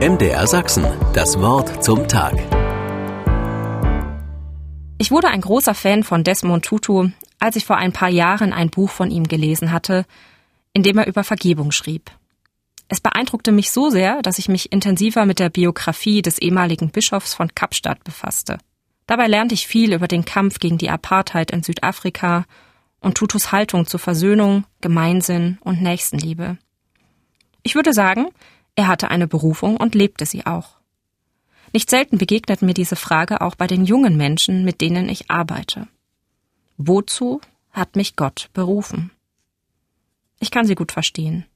MDR Sachsen, das Wort zum Tag. Ich wurde ein großer Fan von Desmond Tutu, als ich vor ein paar Jahren ein Buch von ihm gelesen hatte, in dem er über Vergebung schrieb. Es beeindruckte mich so sehr, dass ich mich intensiver mit der Biografie des ehemaligen Bischofs von Kapstadt befasste. Dabei lernte ich viel über den Kampf gegen die Apartheid in Südafrika und Tutus Haltung zur Versöhnung, Gemeinsinn und Nächstenliebe. Ich würde sagen, er hatte eine Berufung und lebte sie auch. Nicht selten begegnet mir diese Frage auch bei den jungen Menschen, mit denen ich arbeite. Wozu hat mich Gott berufen? Ich kann sie gut verstehen.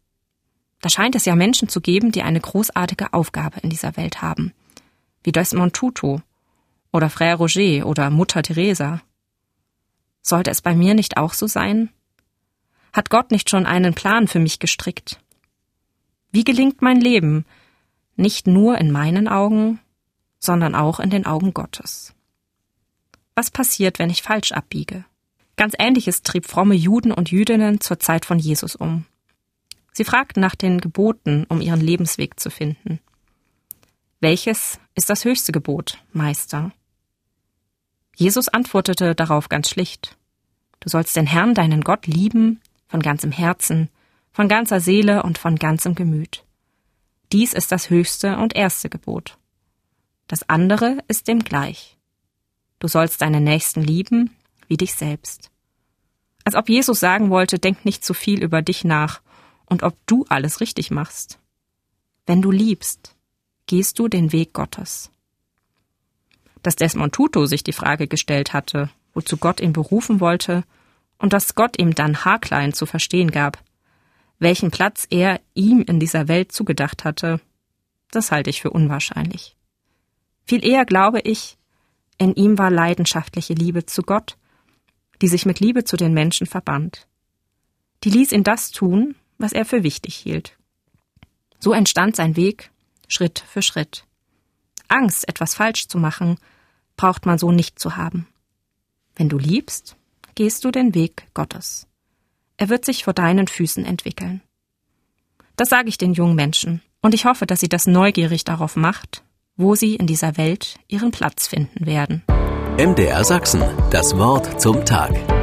Da scheint es ja Menschen zu geben, die eine großartige Aufgabe in dieser Welt haben, wie Desmond Tutu oder Frère Roger oder Mutter Teresa. Sollte es bei mir nicht auch so sein? Hat Gott nicht schon einen Plan für mich gestrickt? Wie gelingt mein Leben? Nicht nur in meinen Augen, sondern auch in den Augen Gottes. Was passiert, wenn ich falsch abbiege? Ganz ähnliches trieb fromme Juden und Jüdinnen zur Zeit von Jesus um. Sie fragten nach den Geboten, um ihren Lebensweg zu finden. Welches ist das höchste Gebot, Meister? Jesus antwortete darauf ganz schlicht. Du sollst den Herrn, deinen Gott, lieben, von ganzem Herzen, von ganzer Seele und von ganzem Gemüt. Dies ist das höchste und erste Gebot. Das andere ist dem gleich. Du sollst deinen Nächsten lieben wie dich selbst. Als ob Jesus sagen wollte, denk nicht zu viel über dich nach und ob du alles richtig machst. Wenn du liebst, gehst du den Weg Gottes. Dass Desmond Tutu sich die Frage gestellt hatte, wozu Gott ihn berufen wollte, und dass Gott ihm dann haarklein zu verstehen gab, welchen Platz er ihm in dieser Welt zugedacht hatte, das halte ich für unwahrscheinlich. Viel eher glaube ich, in ihm war leidenschaftliche Liebe zu Gott, die sich mit Liebe zu den Menschen verband. Die ließ ihn das tun, was er für wichtig hielt. So entstand sein Weg Schritt für Schritt. Angst, etwas falsch zu machen, braucht man so nicht zu haben. Wenn du liebst, gehst du den Weg Gottes. Er wird sich vor deinen Füßen entwickeln. Das sage ich den jungen Menschen, und ich hoffe, dass sie das neugierig darauf macht, wo sie in dieser Welt ihren Platz finden werden. MDR Sachsen, das Wort zum Tag.